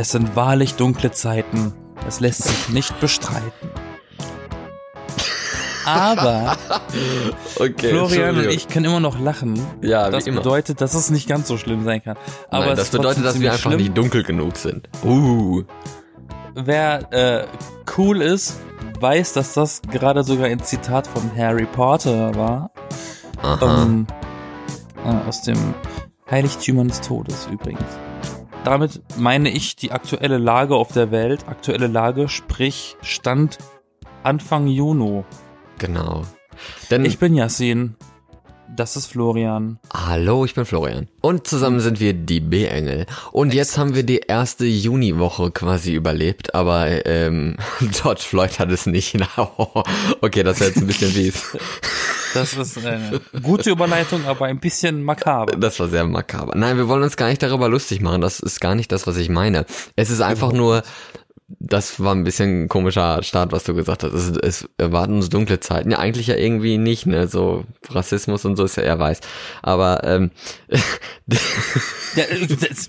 Es sind wahrlich dunkle Zeiten. Es lässt sich nicht bestreiten. Aber Okay, Florian und ich können immer noch lachen. Ja, das bedeutet, dass es nicht ganz so schlimm sein kann. Aber Nein, das bedeutet, dass wir einfach schlimm. nicht dunkel genug sind. Uh. Wer äh, cool ist, weiß, dass das gerade sogar ein Zitat von Harry Potter war. Aha. Ähm, äh, aus dem Heiligtümern des Todes übrigens. Damit meine ich die aktuelle Lage auf der Welt. Aktuelle Lage, sprich Stand Anfang Juni. Genau. Denn Ich bin Yassin. Das ist Florian. Hallo, ich bin Florian. Und zusammen sind wir die B-Engel. Und jetzt haben wir die erste Juniwoche quasi überlebt, aber ähm, George Floyd hat es nicht. okay, das wäre jetzt ein bisschen fies. Das ist eine gute Überleitung, aber ein bisschen makaber. Das war sehr makaber. Nein, wir wollen uns gar nicht darüber lustig machen. Das ist gar nicht das, was ich meine. Es ist einfach nur, das war ein bisschen ein komischer Start, was du gesagt hast. Es, es erwarten uns dunkle Zeiten. Ja, eigentlich ja irgendwie nicht, ne? So Rassismus und so ist ja eher weiß. Aber ähm, Ja, äh, das,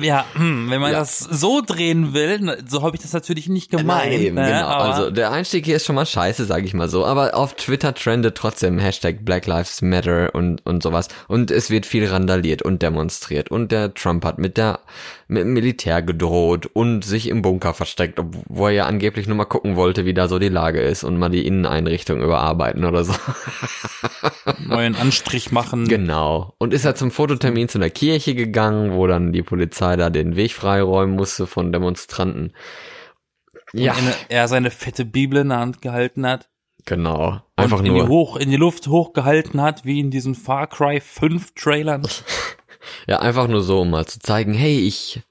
ja hm, wenn man Ja. das so drehen will, so habe ich das natürlich nicht gemeint. Nein, ne, genau. aber Also der Einstieg hier ist schon mal scheiße, sage ich mal so. Aber auf Twitter trendet trotzdem Hashtag Black Lives Matter und, und sowas. Und es wird viel randaliert und demonstriert. Und der Trump hat mit der mit dem Militär gedroht und sich im Bunker versteckt, obwohl er ja angeblich nur mal gucken wollte, wie da so die Lage ist und mal die Inneneinrichtung überarbeiten oder so. neuen Anstrich machen. Genau. Und ist er zum Fototermin zu einer Kirche gegangen, wo dann die Polizei da den Weg freiräumen musste von Demonstranten. und eine, er seine fette Bibel in der Hand gehalten hat. genau. Einfach und in nur. die, hoch, in die Luft hochgehalten hat, wie in diesen Far Cry 5 Trailern. Ja, einfach nur so, um mal zu zeigen, hey, ich,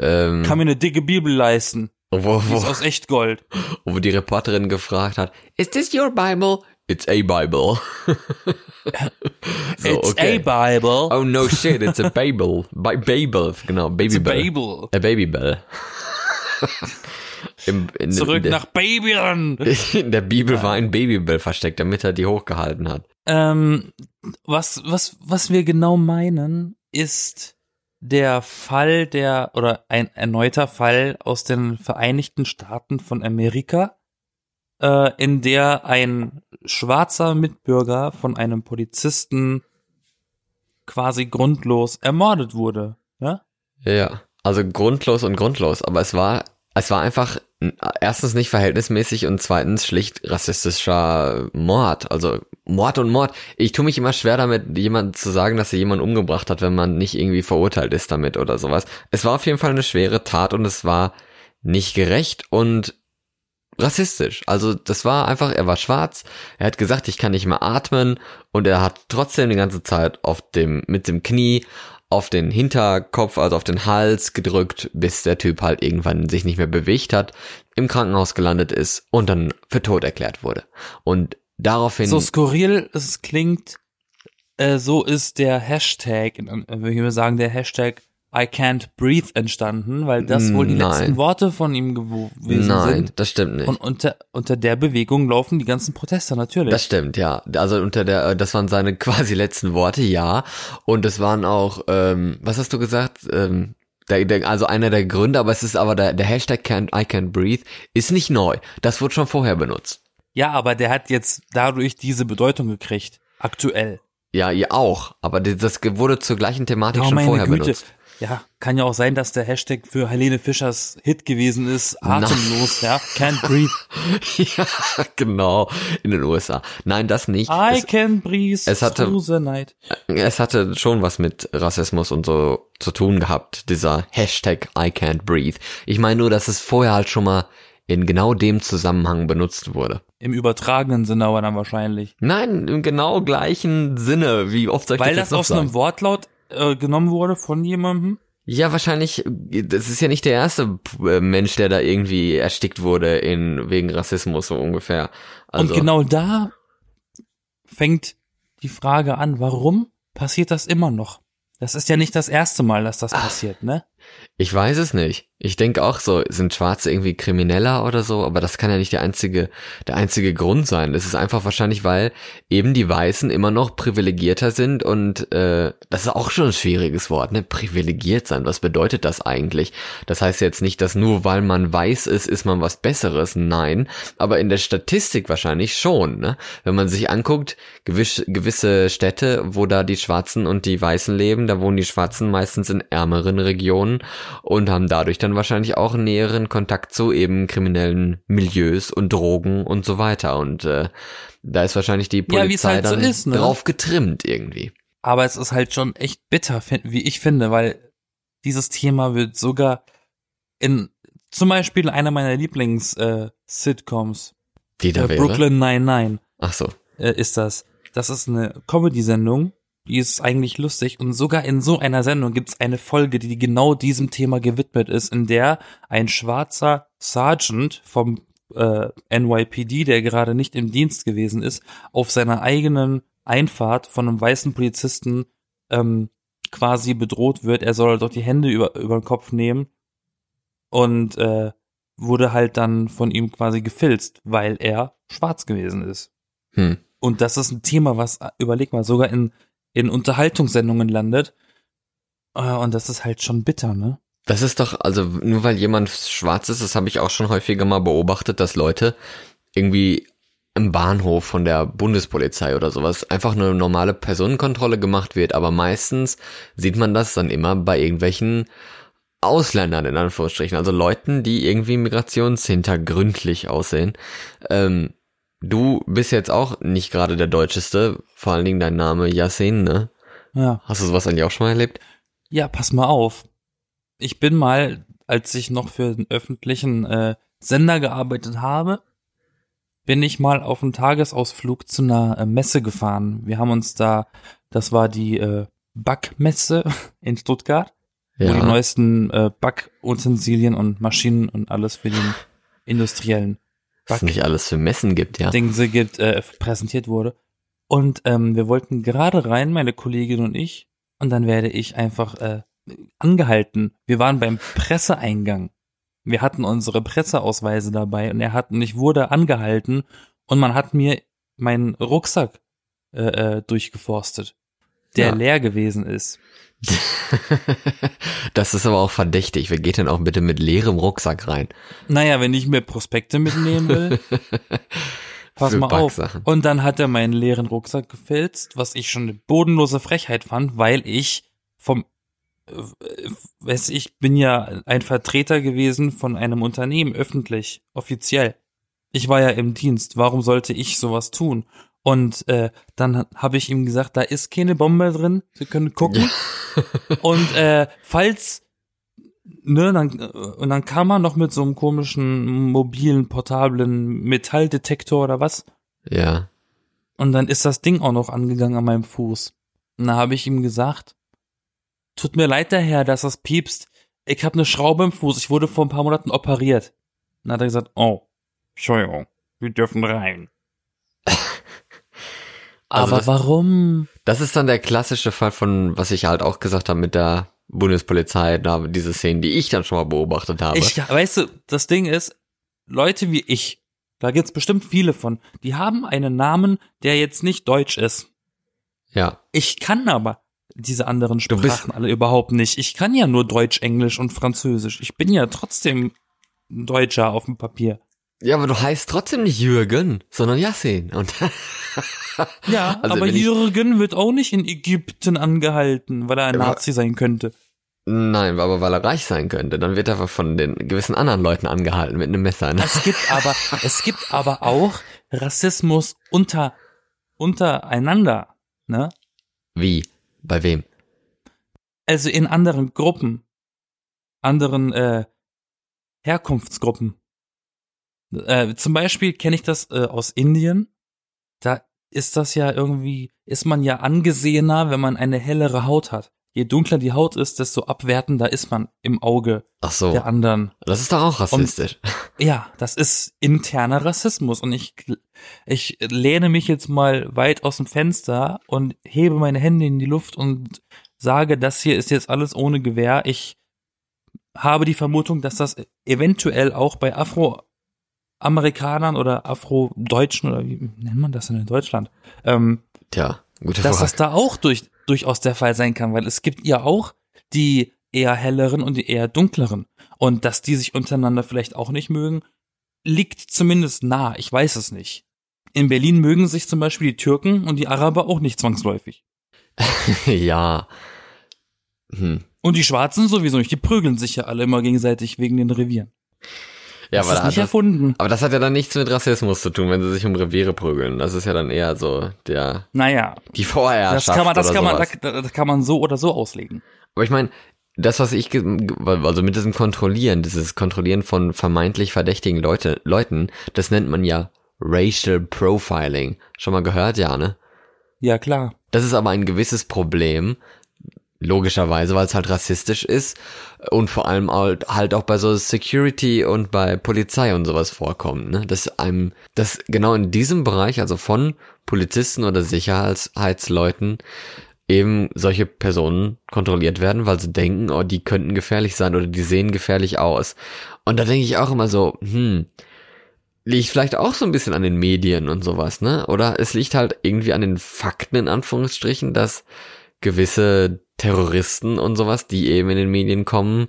ähm, Kann mir eine dicke Bibel leisten. wo, Die ist wo, aus Echtgold. wo die Reporterin gefragt hat, is this your Bible? It's a Bible. so, It's a Bible. Oh no shit, it's a Babel. Bi Babel, genau, Babybel. Babel. A Babybel. Im, in, Zurück in, der, nach Babylon. in der Bibel war ein Babybel versteckt, damit er die hochgehalten hat. Ähm, was, was, was wir genau meinen, ist der Fall der, oder ein erneuter Fall aus den Vereinigten Staaten von Amerika, äh, in der ein schwarzer Mitbürger von einem Polizisten quasi grundlos ermordet wurde. Ja? Ja, also grundlos und grundlos, aber es war, es war einfach erstens nicht verhältnismäßig und zweitens schlicht rassistischer Mord. Also Mord und Mord. Ich tue mich immer schwer damit, jemandem zu sagen, dass er jemanden umgebracht hat, wenn man nicht irgendwie verurteilt ist damit oder sowas. Es war auf jeden Fall eine schwere Tat und es war nicht gerecht und rassistisch. Also das war einfach, er war schwarz, er hat gesagt, ich kann nicht mehr atmen und er hat trotzdem die ganze Zeit auf dem, mit dem Knie auf den Hinterkopf, also auf den Hals gedrückt, bis der Typ halt irgendwann sich nicht mehr bewegt hat, im Krankenhaus gelandet ist und dann für tot erklärt wurde. Und daraufhin, So skurril es klingt, äh, so ist der Hashtag, äh, würde ich mal sagen, der Hashtag I can't breathe entstanden, weil das wohl die Nein. letzten Worte von ihm gewesen nein, sind. das stimmt nicht. Und unter, unter der Bewegung laufen die ganzen Proteste natürlich. Das stimmt, ja. Also unter der, äh, das waren seine quasi letzten Worte, ja. Und es waren auch, ähm, was hast du gesagt? Ähm, der, der, also einer der Gründe, aber es ist aber der, der Hashtag can't, I can't breathe ist nicht neu. Das wurde schon vorher benutzt. ja, aber der hat jetzt dadurch diese Bedeutung gekriegt. Aktuell. Ja, ihr auch. Aber das wurde zur gleichen Thematik Oh, schon vorher Güte. benutzt. Ja, kann ja auch sein, dass der Hashtag für Helene Fischers Hit gewesen ist. Atemlos, ja. Can't breathe. ja, genau. In den USA. Nein, das nicht. I Es, can breathe es hatte- night. es hatte schon was mit Rassismus und so zu tun gehabt, dieser Hashtag I can't breathe. Ich meine nur, dass es vorher halt schon mal in genau dem Zusammenhang benutzt wurde. Im übertragenen Sinne aber dann wahrscheinlich. Nein, im genau gleichen Sinne. Wie oft soll ich Weil das das aus einem sagen? Wortlaut äh, genommen wurde von jemandem. Ja, wahrscheinlich, das ist ja nicht der erste äh, Mensch, der da irgendwie erstickt wurde in, wegen Rassismus so ungefähr. Also, Und genau da fängt die Frage an, warum passiert das immer noch? Das ist ja nicht das erste Mal, dass das passiert, ne? Ich weiß es nicht. Ich denke auch so, sind Schwarze irgendwie krimineller oder so, aber das kann ja nicht der einzige, der einzige Grund sein. Es ist einfach wahrscheinlich, weil eben die Weißen immer noch privilegierter sind und äh, das ist auch schon ein schwieriges Wort, ne? Privilegiert sein. Was bedeutet das eigentlich? Das heißt jetzt nicht, dass nur weil man weiß ist, ist man was Besseres. Nein, aber in der Statistik wahrscheinlich schon. Ne? Wenn man sich anguckt, gewiss, gewisse Städte, wo da die Schwarzen und die Weißen leben, da wohnen die Schwarzen meistens in ärmeren Regionen und haben dadurch dann wahrscheinlich auch näheren Kontakt zu eben kriminellen Milieus und Drogen und so weiter. Und äh, da ist wahrscheinlich die Polizei halt dann so ist, ne? drauf getrimmt irgendwie. Aber es ist halt schon echt bitter, wie ich finde, weil dieses Thema wird sogar in zum Beispiel einer meiner Lieblings-Sitcoms, Die da äh, wäre. Brooklyn 99, Ach so. äh, ist das. Das ist eine Comedy-Sendung, die ist eigentlich lustig und sogar in so einer Sendung gibt es eine Folge, die genau diesem Thema gewidmet ist, in der ein schwarzer Sergeant vom äh, NYPD, der gerade nicht im Dienst gewesen ist, auf seiner eigenen Einfahrt von einem weißen Polizisten ähm, quasi bedroht wird. Er soll doch die Hände über, über den Kopf nehmen und äh, wurde halt dann von ihm quasi gefilzt, weil er schwarz gewesen ist. Hm. Und das ist ein Thema, was, äh, überleg mal, sogar in, in Unterhaltungssendungen landet. Äh, Und das ist halt schon bitter, ne? Das ist doch, also nur weil jemand schwarz ist, das habe ich auch schon häufiger mal beobachtet, dass Leute irgendwie im Bahnhof von der Bundespolizei oder sowas einfach eine normale Personenkontrolle gemacht wird, aber meistens sieht man das dann immer bei irgendwelchen Ausländern in Anführungsstrichen, also Leuten, die irgendwie migrationshintergründlich aussehen. Ähm, du bist jetzt auch nicht gerade der Deutscheste, vor allen Dingen dein Name Yasin, ne? Ja. Hast du sowas eigentlich auch schon mal erlebt? Ja, pass mal auf. Ich bin mal, als ich noch für den öffentlichen äh, Sender gearbeitet habe, bin ich mal auf einen Tagesausflug zu einer äh, Messe gefahren. Wir haben uns da, das war die äh, Backmesse in Stuttgart, wo die neuesten äh, Backutensilien und Maschinen und alles für den industriellen Was es nicht alles für Messen gibt, ja. Dingse gibt, äh, präsentiert wurde. Und ähm, wir wollten gerade rein, meine Kollegin und ich, und dann werde ich einfach äh, angehalten. Wir waren beim Presseeingang. Wir hatten unsere Presseausweise dabei und er hat und ich wurde angehalten und man hat mir meinen Rucksack äh, äh, durchgeforstet, der Ja. leer gewesen ist. das ist aber auch verdächtig. Wer geht denn auch bitte mit leerem Rucksack rein? Naja, wenn ich mir Prospekte mitnehmen will, pass mal auf. Und dann hat er meinen leeren Rucksack gefilzt, was ich schon eine bodenlose Frechheit fand, weil ich vom, äh, weiß ich bin ja ein Vertreter gewesen von einem Unternehmen, öffentlich, offiziell. Ich war ja im Dienst, warum sollte ich sowas tun? Und äh, dann habe ich ihm gesagt, da ist keine Bombe drin, Sie können gucken. Und äh, falls ne, dann, äh, und dann kam er noch mit so einem komischen mobilen, portablen Metalldetektor oder was. Ja. Und dann ist das Ding auch noch angegangen an meinem Fuß. Und da habe ich ihm gesagt, tut mir leid daher, dass das piepst. Ich habe eine Schraube im Fuß. Ich wurde vor ein paar Monaten operiert. Und dann hat er gesagt, oh, Entschuldigung, wir dürfen rein. Also Aber das- warum? Das ist dann der klassische Fall von, was ich halt auch gesagt habe mit der Bundespolizei, da diese Szenen, die ich dann schon mal beobachtet habe. Ich, weißt du, das Ding ist, Leute wie ich, da gibt's bestimmt viele von, die haben einen Namen, der jetzt nicht deutsch ist. ja. Ich kann aber diese anderen Sprachen alle überhaupt nicht. Ich kann ja nur Deutsch, Englisch und Französisch. Ich bin ja trotzdem Deutscher auf dem Papier. Ja, aber du heißt trotzdem nicht Jürgen, sondern Yassin. Und Ja, Also aber Jürgen wird auch nicht in Ägypten angehalten, weil er ein Nazi sein könnte. nein, aber weil er reich sein könnte, dann wird er von den gewissen anderen Leuten angehalten mit einem Messer. Ne? Es gibt aber, es gibt aber auch Rassismus unter, untereinander, ne? Wie? Bei wem? Also in anderen Gruppen, anderen äh, Herkunftsgruppen. Äh, zum Beispiel kenne ich das äh, aus Indien. Da ist das ja irgendwie, ist man ja angesehener, wenn man eine hellere Haut hat. Je dunkler die Haut ist, desto abwertender ist man im Auge Ach so, der anderen. das ist doch auch rassistisch. Ja, das ist interner Rassismus und ich, ich lehne mich jetzt mal weit aus dem Fenster und hebe meine Hände in die Luft und sage, das hier ist jetzt alles ohne Gewehr. Ich habe die Vermutung, dass das eventuell auch bei Afroamerikanern oder Afrodeutschen oder wie nennt man das denn in Deutschland, ähm, Tja, gute dass Frage. das da auch durch, durchaus der Fall sein kann, weil es gibt ja auch die eher helleren und die eher dunkleren. Und dass die sich untereinander vielleicht auch nicht mögen, liegt zumindest nah. Ich weiß es nicht. In Berlin mögen sich zum Beispiel die Türken und die Araber auch nicht zwangsläufig. ja. Hm. Und die Schwarzen sowieso nicht. Die prügeln sich ja alle immer gegenseitig wegen den Revieren. Ja, das aber, ist da nicht hat das, erfunden. aber das hat ja dann nichts mit Rassismus zu tun, wenn sie sich um Reviere prügeln. Das ist ja dann eher so der Naja, die das Vorherrschaft kann man, das kann man, sowas. da, da kann man so oder so auslegen. Aber ich meine, das, was ich, also mit diesem Kontrollieren, dieses Kontrollieren von vermeintlich verdächtigen Leute, Leuten, das nennt man ja Racial Profiling. Schon mal gehört, ja, ne? Ja, klar. Das ist aber ein gewisses Problem, logischerweise, weil es halt rassistisch ist und vor allem halt auch bei so Security und bei Polizei und sowas vorkommt, ne? Dass einem, dass genau in diesem Bereich, also von Polizisten oder Sicherheitsleuten, eben solche Personen kontrolliert werden, weil sie denken, oh, die könnten gefährlich sein oder die sehen gefährlich aus. Und da denke ich auch immer so, hm, liegt vielleicht auch so ein bisschen an den Medien und sowas, ne? Oder es liegt halt irgendwie an den Fakten in Anführungsstrichen, dass gewisse Terroristen und sowas, die eben in den Medien kommen,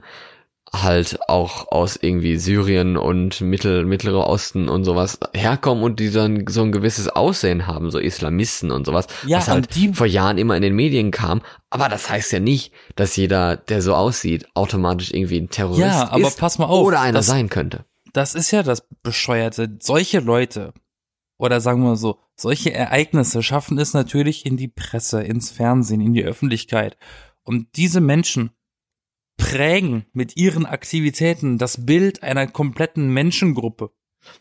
halt auch aus irgendwie Syrien und Mittel, Mittlerer Osten und sowas herkommen und die dann so ein gewisses Aussehen haben, so Islamisten und sowas, Ja, was halt die- vor Jahren immer in den Medien kam. Aber das heißt ja nicht, dass jeder, der so aussieht, automatisch irgendwie ein Terrorist Ja, aber ist pass mal auf, oder einer das- sein könnte. Das ist ja das Bescheuerte. Solche Leute, oder sagen wir so, solche Ereignisse schaffen es natürlich in die Presse, ins Fernsehen, in die Öffentlichkeit. Und diese Menschen prägen mit ihren Aktivitäten das Bild einer kompletten Menschengruppe.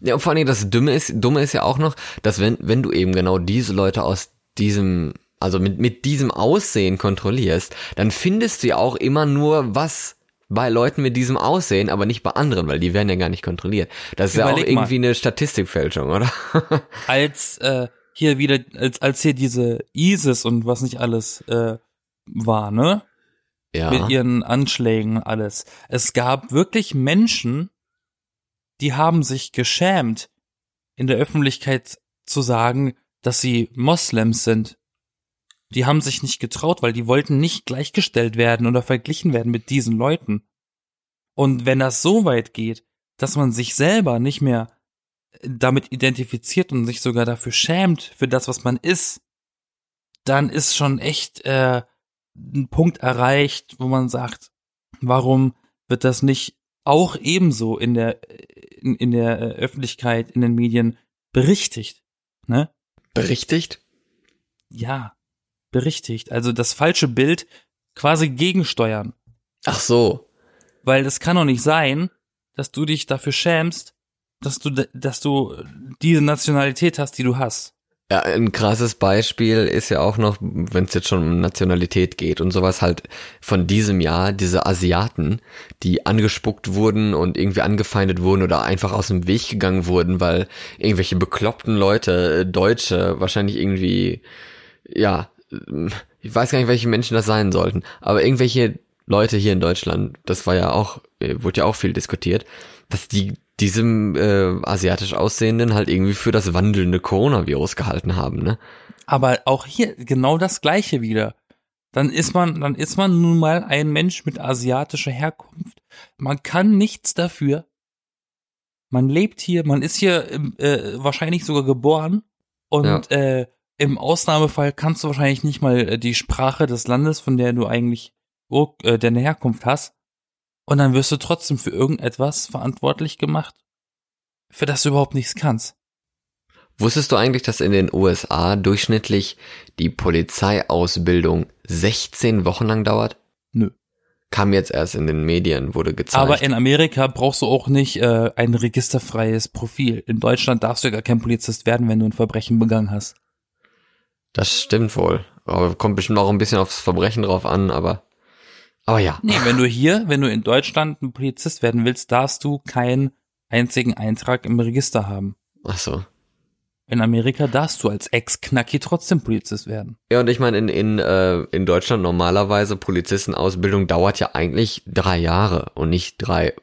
Ja, und vor allem das Dumme ist, Dumme ist ja auch noch, dass wenn, wenn du eben genau diese Leute aus diesem, also mit, mit diesem Aussehen kontrollierst, dann findest du ja auch immer nur was bei Leuten mit diesem Aussehen, aber nicht bei anderen, weil die werden ja gar nicht kontrolliert. Das ist ja auch Überleg mal. irgendwie eine Statistikfälschung, oder? Als äh, hier wieder, als, als hier diese ISIS und was nicht alles äh, war, ne? ja. mit ihren Anschlägen und alles. Es gab wirklich Menschen, die haben sich geschämt, in der Öffentlichkeit zu sagen, dass sie Moslems sind. Die haben sich nicht getraut, weil die wollten nicht gleichgestellt werden oder verglichen werden mit diesen Leuten. Und wenn das so weit geht, dass man sich selber nicht mehr damit identifiziert und sich sogar dafür schämt für das, was man ist, dann ist schon echt äh, ein Punkt erreicht, wo man sagt, warum wird das nicht auch ebenso in der in, in der äh, Öffentlichkeit, in den Medien berichtigt, ne? Berichtigt? Ja, berichtigt. Also das falsche Bild quasi gegensteuern, Ach so. weil es kann doch nicht sein, dass du dich dafür schämst, dass du dass du diese Nationalität hast, die du hast. Ja, ein krasses Beispiel ist ja auch noch, wenn es jetzt schon um Nationalität geht und sowas halt von diesem Jahr, diese Asiaten, die angespuckt wurden und irgendwie angefeindet wurden oder einfach aus dem Weg gegangen wurden, weil irgendwelche bekloppten Leute, äh, Deutsche, wahrscheinlich irgendwie, ja, ich weiß gar nicht, welche Menschen das sein sollten, aber irgendwelche Leute hier in Deutschland, das war ja auch, äh, wurde ja auch viel diskutiert, dass die diesem äh, asiatisch aussehenden halt irgendwie für das wandelnde Coronavirus gehalten haben, ne? Aber auch hier genau das Gleiche wieder. Dann ist man, dann ist man nun mal ein Mensch mit asiatischer Herkunft. Man kann nichts dafür. Man lebt hier, man ist hier äh, wahrscheinlich sogar geboren und äh, im Ausnahmefall kannst du wahrscheinlich nicht mal äh, die Sprache des Landes, von der du eigentlich äh, deine Herkunft hast. Und dann wirst du trotzdem für irgendetwas verantwortlich gemacht, für das du überhaupt nichts kannst. Wusstest du eigentlich, dass in den USA durchschnittlich die Polizeiausbildung 16 Wochen lang dauert? Nö. Kam jetzt erst in den Medien, wurde gezeigt. Aber in Amerika brauchst du auch nicht äh, ein registerfreies Profil. In Deutschland darfst du gar kein Polizist werden, wenn du ein Verbrechen begangen hast. Das stimmt wohl. Aber kommt bestimmt auch ein bisschen aufs Verbrechen drauf an, aber, aber ja. Nee, wenn du hier, wenn du in Deutschland ein Polizist werden willst, darfst du keinen einzigen Eintrag im Register haben. Ach so. in Amerika darfst du als Ex-Knacki trotzdem Polizist werden. Ja, und ich meine, in, in, äh, in Deutschland normalerweise Polizistenausbildung dauert ja eigentlich drei Jahre und nicht drei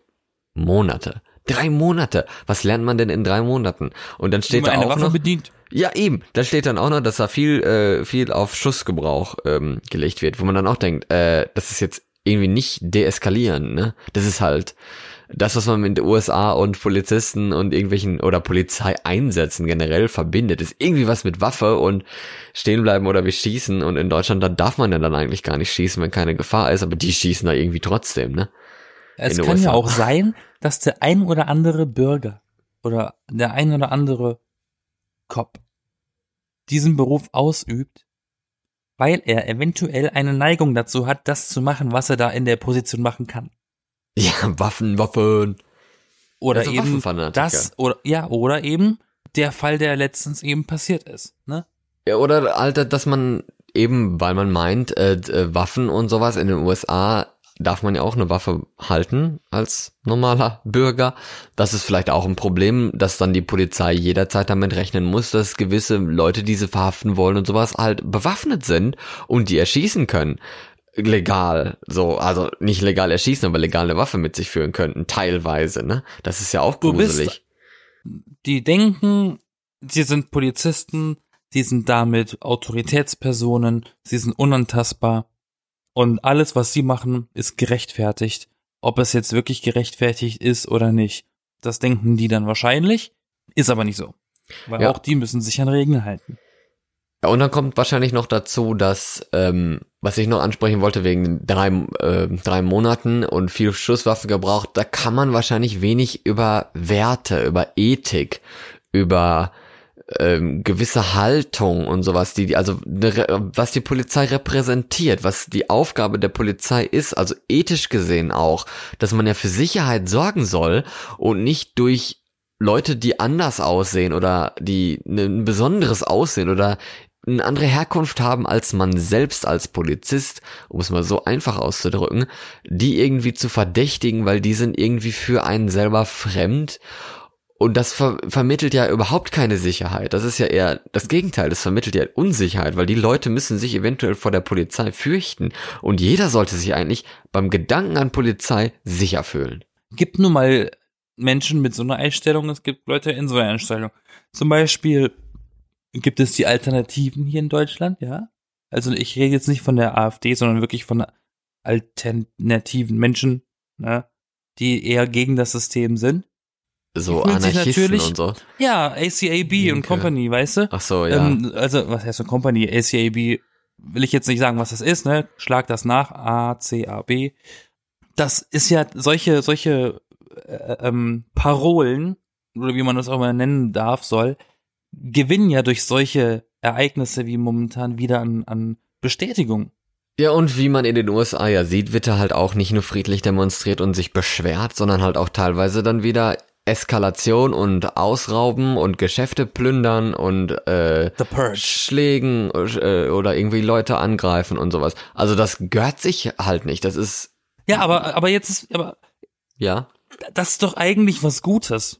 Monate. Drei Monate. Was lernt man denn in drei Monaten? Und dann steht da auch Waffe noch, bedient. Ja eben, da steht dann auch noch, dass da viel, äh, viel auf Schussgebrauch ähm, gelegt wird, wo man dann auch denkt, äh, das ist jetzt irgendwie nicht deeskalieren, ne? Das ist halt das, was man mit den USA und Polizisten und irgendwelchen oder Polizeieinsätzen generell verbindet, ist irgendwie was mit Waffe und stehen bleiben oder wir schießen und in Deutschland, da darf man ja dann eigentlich gar nicht schießen, wenn keine Gefahr ist, aber die schießen da irgendwie trotzdem, ne? Es kann ja USA. auch sein, dass der ein oder andere Bürger oder der ein oder andere Cop diesen Beruf ausübt, weil er eventuell eine Neigung dazu hat, das zu machen, was er da in der Position machen kann. Ja, Waffen, Waffen. Oder Also eben das oder ja oder eben der Fall, der letztens eben passiert ist. Ne? Ja, oder Alter, dass man eben, weil man meint, äh, äh, Waffen und sowas in den USA darf man ja auch eine Waffe halten als normaler Bürger. Das ist vielleicht auch ein Problem, dass dann die Polizei jederzeit damit rechnen muss, dass gewisse Leute, die sie verhaften wollen und sowas halt bewaffnet sind und die erschießen können. Legal, so, also nicht legal erschießen, aber legal eine Waffe mit sich führen könnten, teilweise, ne? Das ist ja auch gruselig. Die denken, sie sind Polizisten, sie sind damit Autoritätspersonen, sie sind unantastbar und alles, was sie machen, ist gerechtfertigt. Ob es jetzt wirklich gerechtfertigt ist oder nicht, das denken die dann wahrscheinlich, ist aber nicht so. Weil Ja. auch die müssen sich an Regeln halten. Ja, und dann kommt wahrscheinlich noch dazu, dass, ähm, was ich noch ansprechen wollte, wegen drei, äh, drei Monaten und viel Schusswaffe gebraucht, da kann man wahrscheinlich wenig über Werte, über Ethik, über ähm, gewisse Haltung und sowas, die, also ne, was die Polizei repräsentiert, was die Aufgabe der Polizei ist, also ethisch gesehen auch, dass man ja für Sicherheit sorgen soll und nicht durch Leute, die anders aussehen oder die ein besonderes Aussehen oder eine andere Herkunft haben als man selbst als Polizist, um es mal so einfach auszudrücken, die irgendwie zu verdächtigen, weil die sind irgendwie für einen selber fremd. Und das ver vermittelt ja überhaupt keine Sicherheit. Das ist ja eher das Gegenteil. Das vermittelt ja Unsicherheit, weil die Leute müssen sich eventuell vor der Polizei fürchten. Und jeder sollte sich eigentlich beim Gedanken an Polizei sicher fühlen. gibt nun mal Menschen mit so einer Einstellung, es gibt Leute in so einer Einstellung. Zum Beispiel gibt es die Alternativen hier in Deutschland, ja. Also ich rede jetzt nicht von der AfD, sondern wirklich von alternativen Menschen, ne, die eher gegen das System sind. So Anarchisten und so. Ja, ACAB und Linke. Company, weißt du? Ach so, ja. Ähm, also, was heißt so Company? ACAB, will ich jetzt nicht sagen, was das ist, ne? Schlag das nach. A-C-A-B. Das ist ja solche, solche äh, ähm, Parolen, oder wie man das auch mal nennen darf, soll, gewinnen ja durch solche Ereignisse wie momentan wieder an, an Bestätigung. Ja, und wie man in den USA ja sieht, wird er halt auch nicht nur friedlich demonstriert und sich beschwert, sondern halt auch teilweise dann wieder Eskalation und Ausrauben und Geschäfte plündern und äh. Schlägen äh, oder irgendwie Leute angreifen und sowas. Also das gehört sich halt nicht. Das ist, Ja, aber, aber jetzt ist, aber ja, das ist doch eigentlich was Gutes.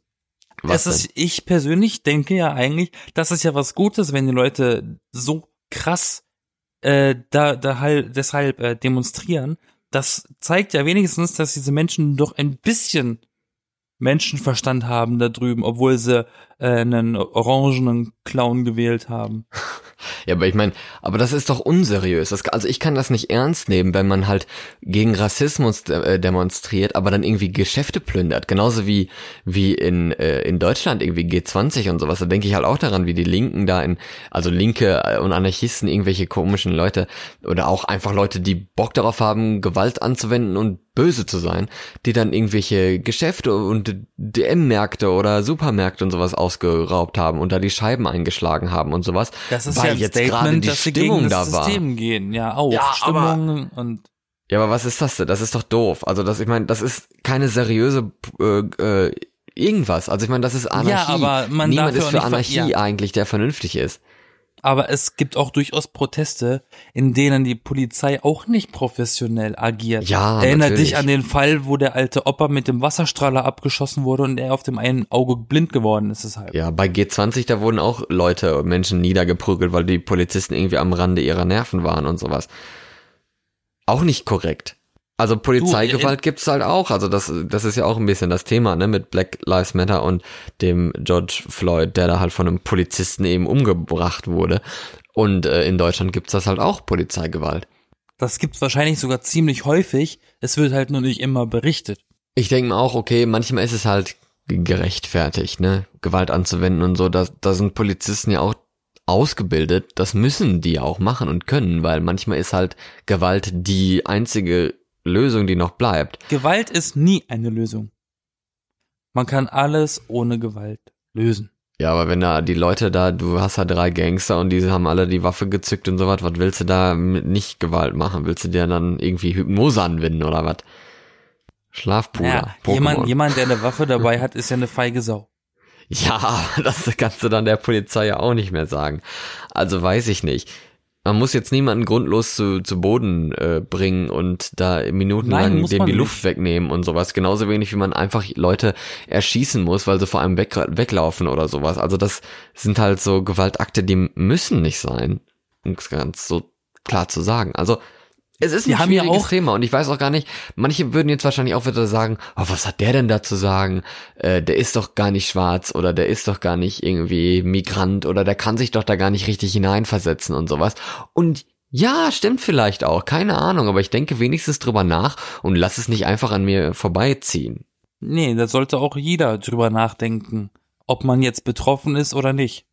was es ist, ich persönlich denke ja eigentlich, das ist ja was Gutes, wenn die Leute so krass äh, da, da halt deshalb äh, demonstrieren. Das zeigt ja wenigstens, dass diese Menschen doch ein bisschen Menschenverstand haben da drüben, obwohl sie äh, einen orangenen Clown gewählt haben. Ja, aber ich meine, aber das ist doch unseriös. Das, also ich kann das nicht ernst nehmen, wenn man halt gegen Rassismus de äh, demonstriert, aber dann irgendwie Geschäfte plündert. Genauso wie wie in äh, in Deutschland irgendwie G20 und sowas. Da denke ich halt auch daran, wie die Linken da in also Linke äh, und Anarchisten irgendwelche komischen Leute oder auch einfach Leute, die Bock darauf haben, Gewalt anzuwenden und böse zu sein, die dann irgendwelche Geschäfte und DM-Märkte oder Supermärkte und sowas ausgeraubt haben und da die Scheiben eingeschlagen haben und sowas. Das ist weil ja ein jetzt gerade die dass sie Stimmung gegen da das war. System gehen. Ja, auch. Ja, aber- Stimmung und Ja, aber was ist das denn? Das ist doch doof. Also das, ich meine, das ist keine seriöse äh, äh, irgendwas. Also ich meine, das ist Anarchie. Ja, aber man Niemand ist für Anarchie ja. eigentlich, der vernünftig ist. Aber es gibt auch durchaus Proteste, in denen die Polizei auch nicht professionell agiert. Ja, Erinner natürlich. dich an den Fall, wo der alte Opa mit dem Wasserstrahler abgeschossen wurde und er auf dem einen Auge blind geworden ist deshalb. Ja, bei G20, da wurden auch Leute, Menschen niedergeprügelt, weil die Polizisten irgendwie am Rande ihrer Nerven waren und sowas. Auch nicht korrekt. Also Polizeigewalt gibt's halt auch. Also das, das ist ja auch ein bisschen das Thema, ne, mit Black Lives Matter und dem George Floyd, der da halt von einem Polizisten eben umgebracht wurde. Und äh, in Deutschland gibt's das halt auch, Polizeigewalt. Das gibt's wahrscheinlich sogar ziemlich häufig. Es wird halt nur nicht immer berichtet. Ich denke mir auch, okay, manchmal ist es halt gerechtfertigt, ne, Gewalt anzuwenden und so. Da, da sind Polizisten ja auch ausgebildet. Das müssen die auch machen und können, weil manchmal ist halt Gewalt die einzige Lösung, die noch bleibt. Gewalt ist nie eine Lösung. Man kann alles ohne Gewalt lösen. Ja, aber wenn da die Leute da, du hast da drei Gangster und die haben alle die Waffe gezückt und sowas, was willst du da mit nicht Gewalt machen? Willst du dir dann irgendwie Hypnose anwenden oder was? Schlafpuder. Ja, jemand, jemand, der eine Waffe dabei hat, ist ja eine feige Sau. Ja, das kannst du dann der Polizei ja auch nicht mehr sagen. Also weiß ich nicht. Man muss jetzt niemanden grundlos zu, zu Boden äh, bringen und da minutenlang dem die nicht. Luft wegnehmen und sowas. Genauso wenig wie man einfach Leute erschießen muss, weil sie vor einem weg, weglaufen oder sowas. Also das sind halt so Gewaltakte, die müssen nicht sein. Um es ganz so klar zu sagen. Also es ist Die ein haben ja schwieriges auch- Thema und ich weiß auch gar nicht, manche würden jetzt wahrscheinlich auch wieder sagen, oh, was hat der denn da zu sagen? Äh, der ist doch gar nicht schwarz oder der ist doch gar nicht irgendwie Migrant oder der kann sich doch da gar nicht richtig hineinversetzen und sowas. Und ja, stimmt vielleicht auch, keine Ahnung, aber ich denke wenigstens drüber nach und lass es nicht einfach an mir vorbeiziehen. Nee, da sollte auch jeder drüber nachdenken, ob man jetzt betroffen ist oder nicht.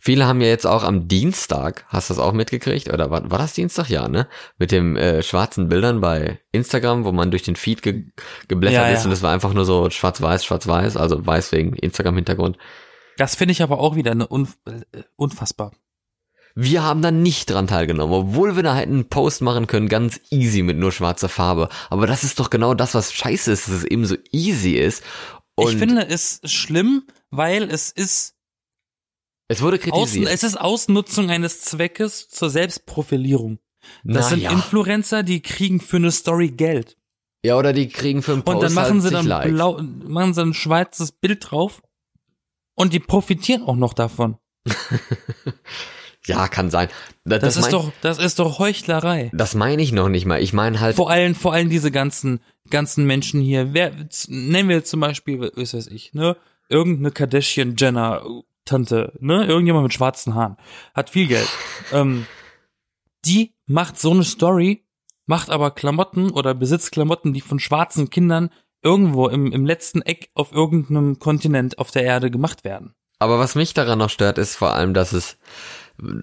Viele haben ja jetzt auch am Dienstag, hast du das auch mitgekriegt? Oder war, war das Dienstag? Ja, ne? Mit dem äh, schwarzen Bildern bei Instagram, wo man durch den Feed ge geblättert Ja, ist ja. und es war einfach nur so schwarz-weiß, schwarz-weiß, also weiß wegen Instagram-Hintergrund. Das finde ich aber auch wieder eine unf äh, unfassbar. Wir haben da nicht dran teilgenommen, obwohl wir da hätten einen Post machen können, ganz easy mit nur schwarzer Farbe. Aber das ist doch genau das, was scheiße ist, dass es eben so easy ist. Und ich finde es schlimm, weil es ist es wurde Außen, kritisiert. es ist Ausnutzung eines Zweckes zur Selbstprofilierung. Das sind Naja. Influencer, die kriegen für eine Story Geld. Ja, oder die kriegen für einen Post Und dann machen halt sie dann Likes. blau, machen sie ein schwarzes Bild drauf. Und die profitieren auch noch davon. Ja, kann sein. Da- Das, ist mein- doch, das ist doch Heuchlerei. Das meine ich noch nicht mal. Ich meine halt, Vor allem, vor allem diese ganzen, ganzen Menschen hier. Wer, nennen wir zum Beispiel, was weiß ich, ne? Irgendeine Kardashian Jenner Tante, ne? Irgendjemand mit schwarzen Haaren. Hat viel Geld. ähm, die macht so eine Story, macht aber Klamotten oder besitzt Klamotten, die von schwarzen Kindern irgendwo im, im letzten Eck auf irgendeinem Kontinent auf der Erde gemacht werden. aber was mich daran noch stört, ist vor allem, dass es,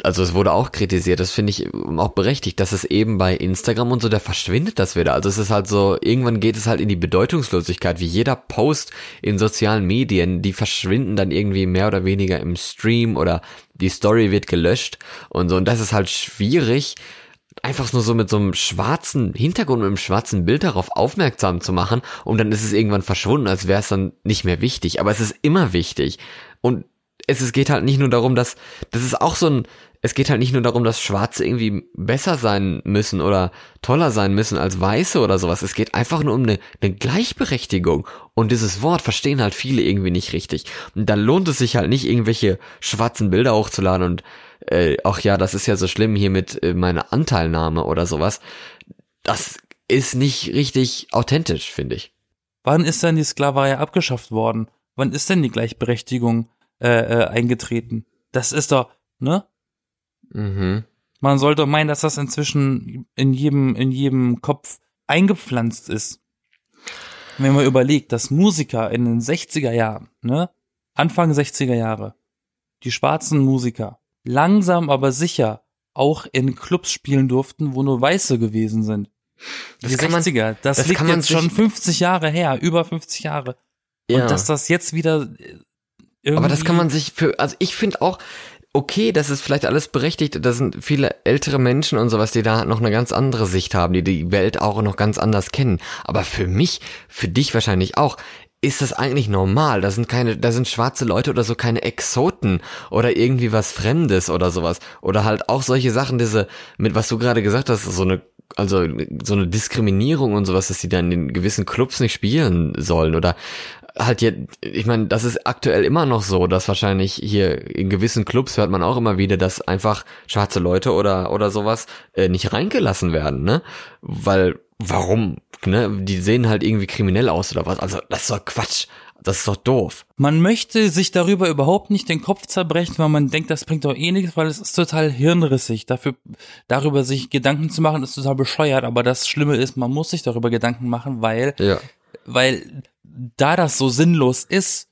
also es wurde auch kritisiert, das finde ich auch berechtigt, dass es eben bei Instagram und so, da verschwindet das wieder. Also es ist halt so, irgendwann geht es halt in die Bedeutungslosigkeit, wie jeder Post in sozialen Medien, die verschwinden dann irgendwie mehr oder weniger im Stream oder die Story wird gelöscht und so. Und das ist halt schwierig, einfach nur so mit so einem schwarzen Hintergrund, mit einem schwarzen Bild darauf aufmerksam zu machen und dann ist es irgendwann verschwunden, als wäre es dann nicht mehr wichtig. Aber es ist immer wichtig. Und es, es geht halt nicht nur darum, dass, das ist auch so ein, es geht halt nicht nur darum, dass Schwarze irgendwie besser sein müssen oder toller sein müssen als Weiße oder sowas. Es geht einfach nur um eine, eine Gleichberechtigung. Und dieses Wort verstehen halt viele irgendwie nicht richtig. Und da lohnt es sich halt nicht, irgendwelche schwarzen Bilder hochzuladen und äh, ach ja, das ist ja so schlimm hier mit äh, meiner Anteilnahme oder sowas. Das ist nicht richtig authentisch, finde ich. Wann ist denn die Sklaverei abgeschafft worden? Wann ist denn die Gleichberechtigung äh, äh, eingetreten? Das ist doch, ne? Mhm. Man sollte meinen, dass das inzwischen in jedem, in jedem Kopf eingepflanzt ist. Wenn man überlegt, dass Musiker in den 60er Jahren, ne, Anfang 60er Jahre, die schwarzen Musiker langsam aber sicher auch in Clubs spielen durften, wo nur Weiße gewesen sind. Das die kann man- 60er, das, das liegt jetzt schon 50 Jahre her, über 50 Jahre. Ja. Und dass das jetzt wieder irgendwie Aber das kann man sich für, also ich finde auch, okay, das ist vielleicht alles berechtigt, da sind viele ältere Menschen und sowas, die da noch eine ganz andere Sicht haben, die die Welt auch noch ganz anders kennen. Aber für mich, für dich wahrscheinlich auch, ist das eigentlich normal? Da sind keine, da sind schwarze Leute oder so keine Exoten oder irgendwie was Fremdes oder sowas. Oder halt auch solche Sachen, diese, mit was du gerade gesagt hast, so eine, also so eine Diskriminierung und sowas, dass die dann in gewissen Clubs nicht spielen sollen oder halt jetzt, ich meine, das ist aktuell immer noch so, dass wahrscheinlich hier in gewissen Clubs hört man auch immer wieder, dass einfach schwarze Leute oder oder sowas äh, nicht reingelassen werden, ne? Weil warum, ne? Die sehen halt irgendwie kriminell aus oder was? Also das ist doch Quatsch. Das ist doch doof. Man möchte sich darüber überhaupt nicht den Kopf zerbrechen, weil man denkt, das bringt doch eh nichts, weil es ist total hirnrissig. Dafür, darüber sich Gedanken zu machen, ist total bescheuert. Aber das Schlimme ist, man muss sich darüber Gedanken machen, weil, Ja. Weil da das so sinnlos ist,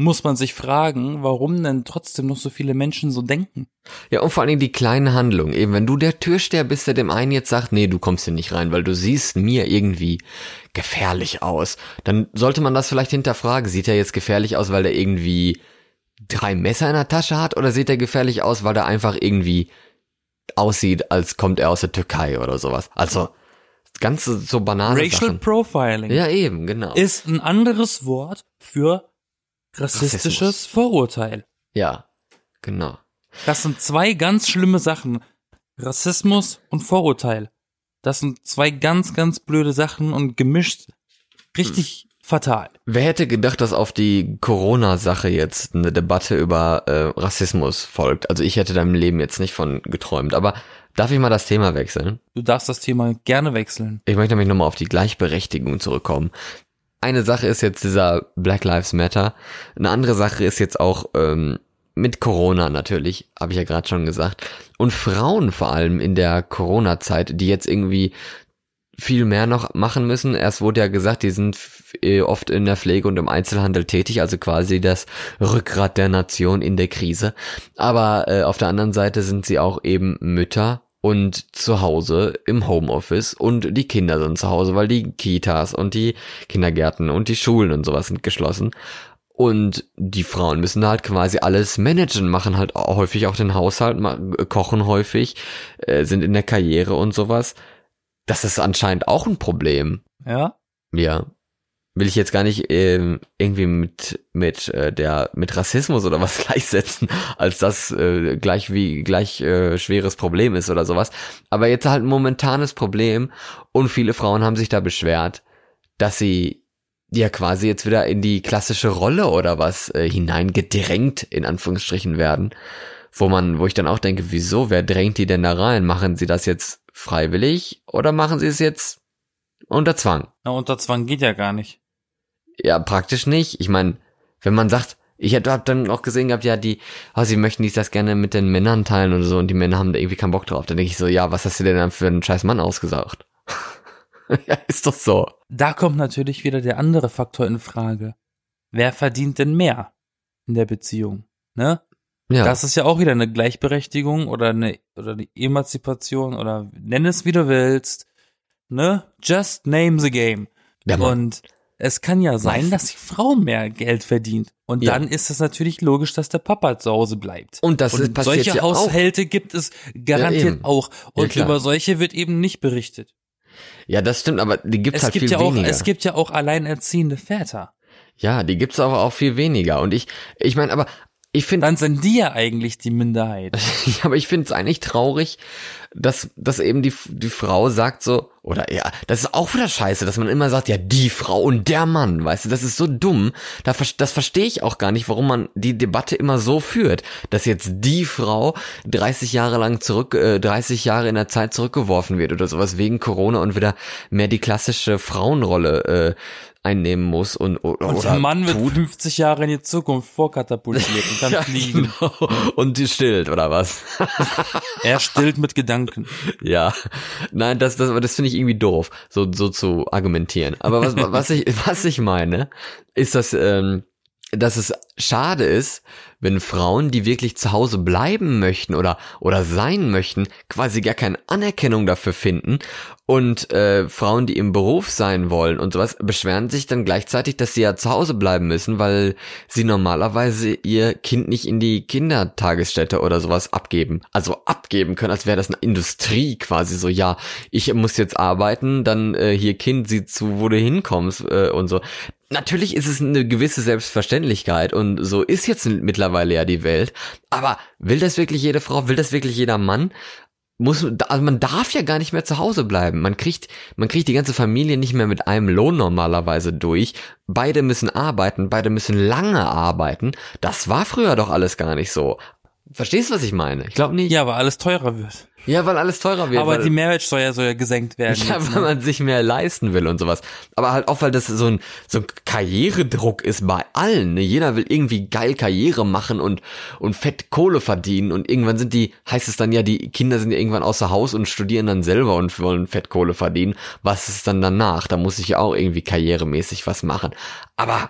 muss man sich fragen, warum denn trotzdem noch so viele Menschen so denken. Ja, und vor allen Dingen die kleinen Handlungen. Eben, wenn du der Türsteher bist, der dem einen jetzt sagt, nee, du kommst hier nicht rein, weil du siehst mir irgendwie gefährlich aus, dann sollte man das vielleicht hinterfragen. Sieht er jetzt gefährlich aus, weil er irgendwie drei Messer in der Tasche hat, oder sieht er gefährlich aus, weil er einfach irgendwie aussieht, als kommt er aus der Türkei oder sowas? Also, ganz so- banale Racial Sachen. Profiling Ja, eben, genau. ist ein anderes Wort für rassistisches Rassismus. Vorurteil. ja, genau. Das sind zwei ganz schlimme Sachen. Rassismus und Vorurteil. Das sind zwei ganz, ganz blöde Sachen und gemischt richtig fatal. Wer hätte gedacht, dass auf die Corona-Sache jetzt eine Debatte über äh, Rassismus folgt? Also ich hätte da im Leben jetzt nicht von geträumt. Aber darf ich mal das Thema wechseln? Du darfst das Thema gerne wechseln. Ich möchte nämlich nochmal auf die Gleichberechtigung zurückkommen. Eine Sache ist jetzt dieser Black Lives Matter. Eine andere Sache ist jetzt auch ähm, mit Corona natürlich, habe ich ja gerade schon gesagt. Und Frauen vor allem in der Corona-Zeit, die jetzt irgendwie viel mehr noch machen müssen. Erst wurde ja gesagt, die sind äh, oft in der Pflege und im Einzelhandel tätig, also quasi das Rückgrat der Nation in der Krise. Aber äh, auf der anderen Seite sind sie auch eben Mütter und zu Hause im Homeoffice und die Kinder sind zu Hause, weil die Kitas und die Kindergärten und die Schulen und sowas sind geschlossen. Und die Frauen müssen halt quasi alles managen, machen halt häufig auch den Haushalt, kochen häufig, äh, sind in der Karriere und sowas. Das ist anscheinend auch ein Problem. Ja? Ja. Will ich jetzt gar nicht ähm, irgendwie mit mit äh, der mit Rassismus oder was gleichsetzen, als das äh, gleich wie gleich äh, schweres Problem ist oder sowas. Aber jetzt halt ein momentanes Problem und viele Frauen haben sich da beschwert, dass sie ja quasi jetzt wieder in die klassische Rolle oder was äh, hineingedrängt in Anführungsstrichen werden, wo man, wo ich dann auch denke, wieso, wer drängt die denn da rein? Machen sie das jetzt freiwillig oder machen sie es jetzt unter Zwang? Na, unter Zwang geht ja gar nicht. Ja, praktisch nicht. Ich meine, wenn man sagt, ich hab hab dann auch gesehen gehabt, ja, die, oh, sie möchten dies das gerne mit den Männern teilen und so und die Männer haben da irgendwie keinen Bock drauf. Dann denke ich so, ja, was hast du denn dann für einen scheiß Mann ausgesagt? ja, ist doch so. Da kommt natürlich wieder der andere Faktor in Frage. Wer verdient denn mehr in der Beziehung? Ne? Ja, Das ist ja auch wieder eine Gleichberechtigung oder eine, oder eine Emanzipation oder nenn es wie du willst. Ne? Just name the game. ja. Und es kann ja sein, dass die Frau mehr Geld verdient. Und Ja. dann ist es natürlich logisch, dass der Papa zu Hause bleibt. Und das ist, passiert solche ja auch. Haushalte gibt es garantiert eben. auch. Und klar. über solche wird eben nicht berichtet. Ja, das stimmt, aber die gibt's Es halt gibt viel ja auch, weniger. es gibt ja auch alleinerziehende Väter. ja, die gibt's aber auch viel weniger. Und ich, ich meine, aber ich finde, Dann sind die ja eigentlich die Minderheit. Ja, aber ich finde es eigentlich traurig, dass, dass eben die, die Frau sagt so, oder ja, das ist auch wieder scheiße, dass man immer sagt, ja, die Frau und der Mann, weißt du, das ist so dumm. Da, das verstehe ich auch gar nicht, warum man die Debatte immer so führt, dass jetzt die Frau 30 Jahre lang zurück, äh, 30 Jahre in der Zeit zurückgeworfen wird oder sowas wegen Corona und wieder mehr die klassische Frauenrolle äh, einnehmen muss und, oder, Und der Mann wird tut. 50 Jahre in die Zukunft vorkatapultiert und kann Ja, fliegen. genau. Und die stillt, oder was? Er stillt mit Gedanken. Ja, nein, das, das, das finde ich irgendwie doof, so, so zu argumentieren. Aber was, was ich, was ich meine, ist, dass, ähm, dass es schade ist, wenn Frauen, die wirklich zu Hause bleiben möchten oder, oder sein möchten, quasi gar keine Anerkennung dafür finden und äh, Frauen, die im Beruf sein wollen und sowas, beschweren sich dann gleichzeitig, dass sie ja zu Hause bleiben müssen, weil sie normalerweise ihr Kind nicht in die Kindertagesstätte oder sowas abgeben. Also abgeben können, als wäre das eine Industrie quasi so, ja, ich muss jetzt arbeiten, dann äh, hier Kind, sieh zu, wo du hinkommst äh, und so. Natürlich ist es eine gewisse Selbstverständlichkeit und so ist jetzt mittlerweile ja die Welt. Aber will das wirklich jede Frau? Will das wirklich jeder Mann? Muss, also man darf ja gar nicht mehr zu Hause bleiben. Man kriegt, man kriegt die ganze Familie nicht mehr mit einem Lohn normalerweise durch. Beide müssen arbeiten, beide müssen lange arbeiten. Das war früher doch alles gar nicht so. Verstehst du, was ich meine? Ich glaube nicht. Ja, weil alles teurer wird. Ja, weil alles teurer wird. Aber weil, die Mehrwertsteuer soll ja gesenkt werden. Ja, jetzt, weil ne? man sich mehr leisten will und sowas. Aber halt auch, weil das so ein, so ein Karrieredruck ist bei allen. Ne? Jeder will irgendwie geil Karriere machen und, und fett Kohle verdienen. Und irgendwann sind die, heißt es dann ja, die Kinder sind ja irgendwann außer Haus und studieren dann selber und wollen fett Kohle verdienen. Was ist dann danach? Da muss ich ja auch irgendwie karrieremäßig was machen. Aber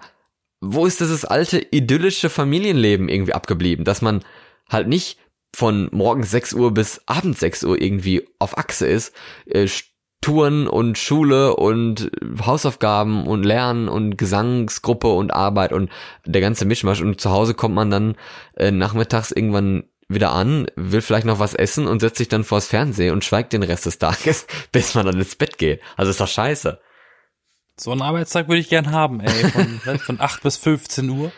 wo ist dieses alte idyllische Familienleben irgendwie abgeblieben? Dass man halt nicht von morgens 6 Uhr bis abends 6 Uhr irgendwie auf Achse ist, äh, Touren und Schule und Hausaufgaben und Lernen und Gesangsgruppe und Arbeit und der ganze Mischmasch und zu Hause kommt man dann äh, nachmittags irgendwann wieder an, will vielleicht noch was essen und setzt sich dann vors Fernsehen und schweigt den Rest des Tages, bis man dann ins Bett geht. Also ist doch scheiße. So einen Arbeitstag würde ich gern haben, ey. Von, von 8 bis 15 Uhr.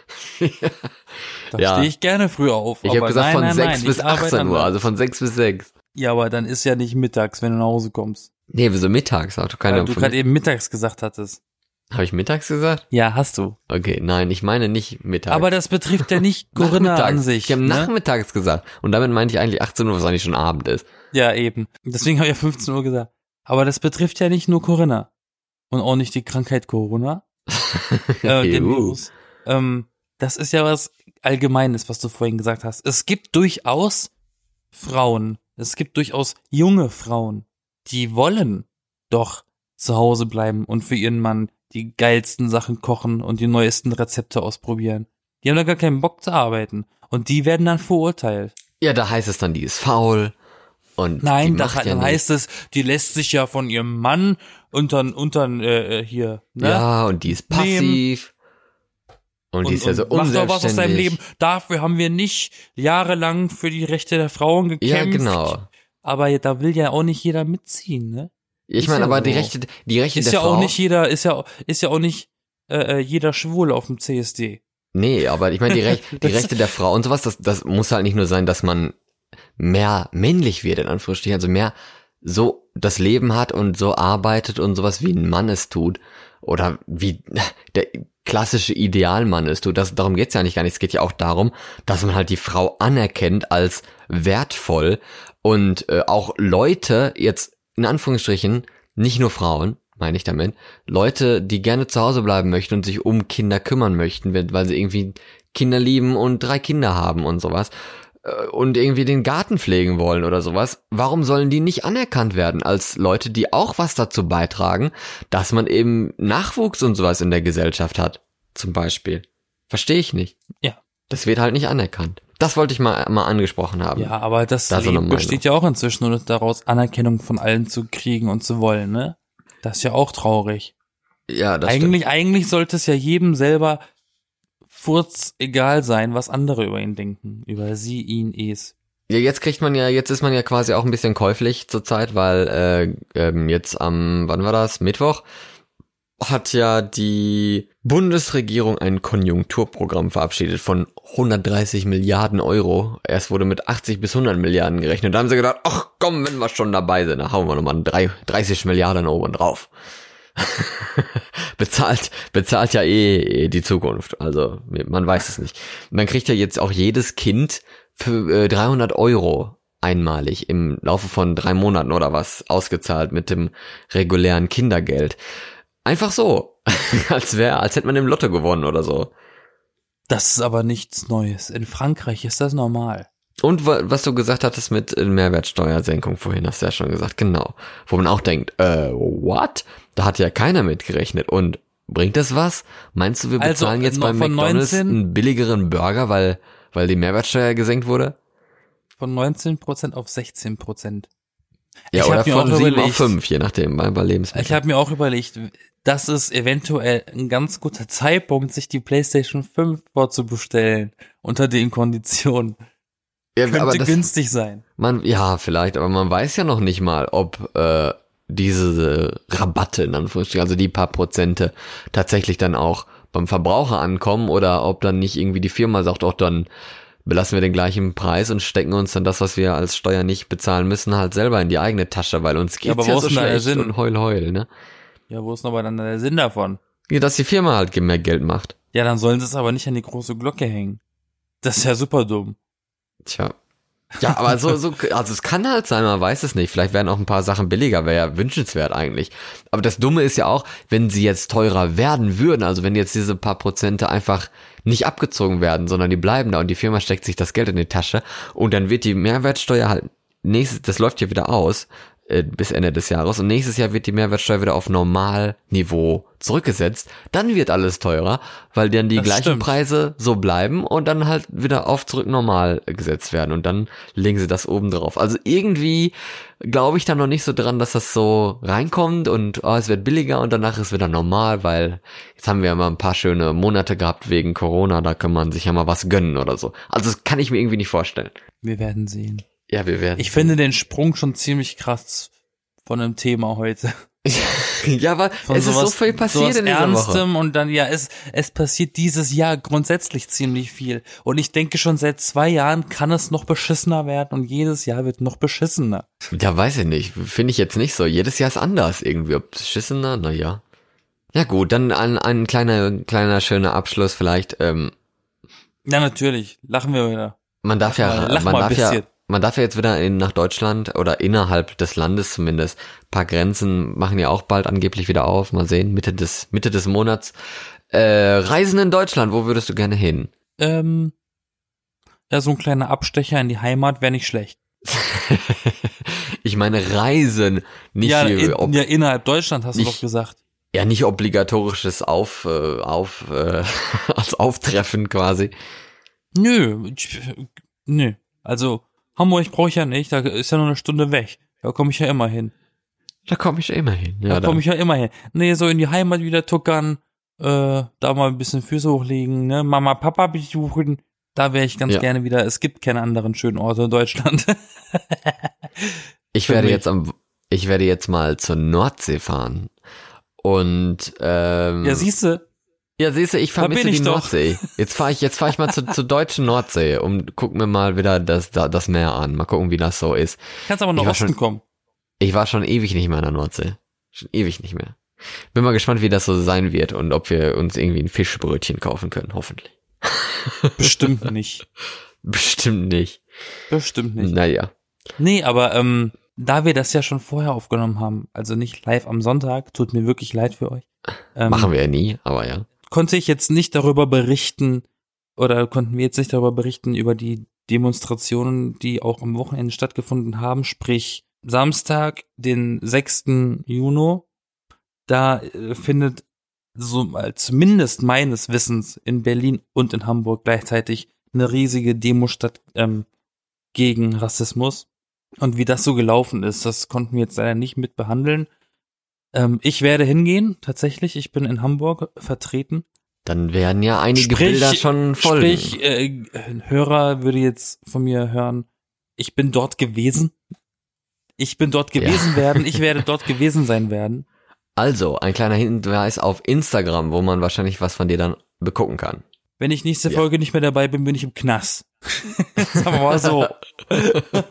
Da Ja. stehe ich gerne früh auf. Ich habe gesagt nein, von nein, 6 nein, bis ich arbeite 18 Uhr, also von 6 bis 6. Ja, aber dann ist ja nicht mittags, wenn du nach Hause kommst. Nee, wieso mittags? Hat doch keiner Weil du gerade eben mittags gesagt hattest. Habe ich mittags gesagt? Ja, hast du. Okay, nein, ich meine nicht mittags. Aber das betrifft ja nicht Corinna an sich. Ich habe ne? nachmittags gesagt. Und damit meinte ich eigentlich 18 Uhr, was eigentlich schon Abend ist. Ja, eben. Deswegen habe ich ja 15 Uhr gesagt. Aber das betrifft ja nicht nur Corinna. Und auch nicht die Krankheit Corona. äh, den. Virus. Ähm, das ist ja was Allgemeines, was du vorhin gesagt hast. Es gibt durchaus Frauen, es gibt durchaus junge Frauen, die wollen doch zu Hause bleiben und für ihren Mann die geilsten Sachen kochen und die neuesten Rezepte ausprobieren. Die haben da gar keinen Bock zu arbeiten. Und die werden dann verurteilt. Ja, da heißt es dann, die ist faul. Und Nein, da, dann ja nichts. heißt es, die lässt sich ja von ihrem Mann untern, untern, äh, äh, hier, ne? Ja, und die ist passiv. Und, die ist ja so mach doch was aus deinem unselbstständig. Leben. Dafür haben wir nicht jahrelang für die Rechte der Frauen gekämpft. Ja, genau. Aber da will ja auch nicht jeder mitziehen, ne? Ich Ist meine, ja aber so. die Rechte, die Rechte Ist der ja Frau. auch nicht jeder, ist ja, ist ja auch nicht äh, äh, jeder schwul auf dem CSD. Nee, aber ich meine, die, Rech die Rechte der Frau und sowas, das, das muss halt nicht nur sein, dass man mehr männlich wird, in Anführungsstrichen, also mehr so das Leben hat und so arbeitet und sowas wie ein Mann es tut. Oder wie der klassische Idealmann es tut. Das, darum geht's ja nicht gar nicht. Es geht ja auch darum, dass man halt die Frau anerkennt als wertvoll und äh, auch Leute, jetzt in Anführungsstrichen, nicht nur Frauen, meine ich damit, Leute, die gerne zu Hause bleiben möchten und sich um Kinder kümmern möchten, weil sie irgendwie Kinder lieben und drei Kinder haben und sowas und irgendwie den Garten pflegen wollen oder sowas, warum sollen die nicht anerkannt werden als Leute, die auch was dazu beitragen, dass man eben Nachwuchs und sowas in der Gesellschaft hat, zum Beispiel? Verstehe ich nicht. Ja. Das wird halt nicht anerkannt. Das wollte ich mal, mal angesprochen haben. Ja, aber das, ist so besteht ja auch inzwischen nur daraus, Anerkennung von allen zu kriegen und zu wollen, ne? Das ist ja auch traurig. ja das stimmt. eigentlich, eigentlich sollte es ja jedem selber furz egal sein, was andere über ihn denken. Über sie, ihn, es. Ja, jetzt kriegt man ja, jetzt ist man ja quasi auch ein bisschen käuflich zurzeit, weil äh, ähm, jetzt am, wann war das? Mittwoch hat ja die Bundesregierung ein Konjunkturprogramm verabschiedet von 130 Milliarden Euro. Erst wurde mit 80 bis 100 Milliarden gerechnet. Da haben sie gedacht, ach komm, wenn wir schon dabei sind, dann hauen wir nochmal drei- 30 Milliarden oben drauf. bezahlt, bezahlt ja eh, eh die Zukunft. Also man weiß es nicht. Man kriegt ja jetzt auch jedes Kind für äh, 300 Euro einmalig im Laufe von drei Monaten oder was ausgezahlt mit dem regulären Kindergeld. Einfach so, als wäre, als hätte man im Lotto gewonnen oder so. Das ist aber nichts Neues. In Frankreich ist das normal. Und wa- was du gesagt hattest mit äh, Mehrwertsteuersenkung vorhin, hast du ja schon gesagt, genau. Wo man auch denkt, äh, what? Da hat ja keiner mitgerechnet. Und bringt das was? Meinst du, wir Also, bezahlen jetzt noch beim von McDonalds 19? einen billigeren Burger, weil, weil die Mehrwertsteuer gesenkt wurde? Von 19% auf 16%. Ja, Ich oder von 7 auf überlegt- 5, je nachdem, bei, bei Lebensmitteln. Ich habe mir auch überlegt, das ist eventuell ein ganz guter Zeitpunkt, sich die PlayStation 5 vorzubestellen. Unter den Konditionen. ja, Könnte das, günstig sein. man, ja, vielleicht, aber man weiß ja noch nicht mal, ob äh, diese Rabatte, in Anführungsstrichen, also die paar Prozente, tatsächlich dann auch beim Verbraucher ankommen oder ob dann nicht irgendwie die Firma sagt, auch dann belassen wir den gleichen Preis und stecken uns dann das, was wir als Steuer nicht bezahlen müssen, halt selber in die eigene Tasche, weil uns geht's aber ja, wo so ist der Sinn? und heul heul, ne? Ja, wo ist aber dann der Sinn davon? Ja, dass die Firma halt mehr Geld macht. Ja, dann sollen sie es aber nicht an die große Glocke hängen. Das ist ja super dumm. Tja. Ja, aber so, so, also es kann halt sein, man weiß es nicht. Vielleicht werden auch ein paar Sachen billiger, wäre ja wünschenswert eigentlich. Aber das Dumme ist ja auch, wenn sie jetzt teurer werden würden, also wenn jetzt diese paar Prozente einfach nicht abgezogen werden, sondern die bleiben da und die Firma steckt sich das Geld in die Tasche und dann wird die Mehrwertsteuer halt nächstes, das läuft ja wieder aus äh, bis Ende des Jahres und nächstes Jahr wird die Mehrwertsteuer wieder auf Normalniveau zurückgesetzt, dann wird alles teurer, weil dann die Das gleichen stimmt. Preise so bleiben und dann halt wieder auf zurück normal gesetzt werden und dann legen sie das oben drauf. Also irgendwie glaube ich da noch nicht so dran, dass das so reinkommt und oh, es wird billiger und danach ist wieder normal, weil jetzt haben wir ja mal ein paar schöne Monate gehabt wegen Corona, da kann man sich ja mal was gönnen oder so. Also das kann ich mir irgendwie nicht vorstellen. Wir werden sehen. Ja, wir werden. Ich finde den Sprung schon ziemlich krass von einem Thema heute. ja, aber Von es ist so sowas- viel passiert sowas in dieser Woche. Ernstem und dann, ja, es, es passiert dieses Jahr grundsätzlich ziemlich viel. Und ich denke schon seit zwei Jahren kann es noch beschissener werden und jedes Jahr wird noch beschissener. Ja, weiß ich nicht. Finde ich jetzt nicht so. Jedes Jahr ist anders irgendwie. Ob beschissener, naja. Ja gut, dann ein, ein kleiner, kleiner schöner Abschluss vielleicht. Ähm, Ja, natürlich. Lachen wir wieder. man darf Lach ja, mal- man darf ja. Man darf ja jetzt wieder in, nach Deutschland oder innerhalb des Landes zumindest. Ein paar Grenzen machen ja auch bald angeblich wieder auf. Mal sehen, Mitte des, Mitte des Monats. Äh, Reisen in Deutschland, wo würdest du gerne hin? Ähm, ja, so ein kleiner Abstecher in die Heimat wäre nicht schlecht. ich meine Reisen, nicht ja, hier, in, ob, ja, innerhalb Deutschland hast du nicht- doch gesagt. ja nicht obligatorisches auf, äh, auf, äh, als Auftreffen quasi. Nö, nö. Also, Hamburg brauche ich ja nicht, da ist ja nur eine Stunde weg. Da komme ich ja immer hin. Da komme ich immer hin. Da Ja, komme ich ja immer hin. Nee, so in die Heimat wieder tuckern, äh, da mal ein bisschen Füße hochlegen, ne, Mama, Papa besuchen. Da wäre ich ganz Ja. gerne wieder. Es gibt keine anderen schönen Orte in Deutschland. Ich werde mich. jetzt am, ich werde jetzt mal zur Nordsee fahren. Und ähm, ja, siehste, ja, siehst du, ich vermisse ich die doch. Nordsee. Jetzt fahre ich, jetzt fahre ich mal zur, zur deutschen Nordsee und guck mir mal wieder das, da- das Meer an. Mal gucken, wie das so ist. kannst aber nach Osten schon- kommen. Ich war schon ewig nicht mehr in der Nordsee. Schon ewig nicht mehr. Bin mal gespannt, wie das so sein wird und ob wir uns irgendwie ein Fischbrötchen kaufen können. Hoffentlich. Bestimmt nicht. Bestimmt nicht. Bestimmt nicht. Naja. Nee, aber ähm, da wir das ja schon vorher aufgenommen haben, also nicht live am Sonntag, tut mir wirklich leid für euch. Ähm, Machen wir ja nie, aber ja. Konnte ich jetzt nicht darüber berichten oder konnten wir jetzt nicht darüber berichten über die Demonstrationen, die auch am Wochenende stattgefunden haben, sprich Samstag, den 6. Juni. Da äh, findet so zumindest meines Wissens in Berlin und in Hamburg gleichzeitig eine riesige Demo statt ähm, gegen Rassismus. Und wie das so gelaufen ist, das konnten wir jetzt leider nicht mit behandeln. Ähm, ich werde hingehen, tatsächlich. Ich bin in Hamburg vertreten. Dann werden ja einige Sprich- Bilder schon folgen. Sprich, äh, ein Hörer würde jetzt von mir hören, ich bin dort gewesen. Ich bin dort gewesen werden. Ich werde dort gewesen sein werden. Also, ein kleiner Hinweis auf Instagram, wo man wahrscheinlich was von dir dann begucken kann. Wenn ich nächste Ja. Folge nicht mehr dabei bin, bin ich im Knast. Sagen wir mal so.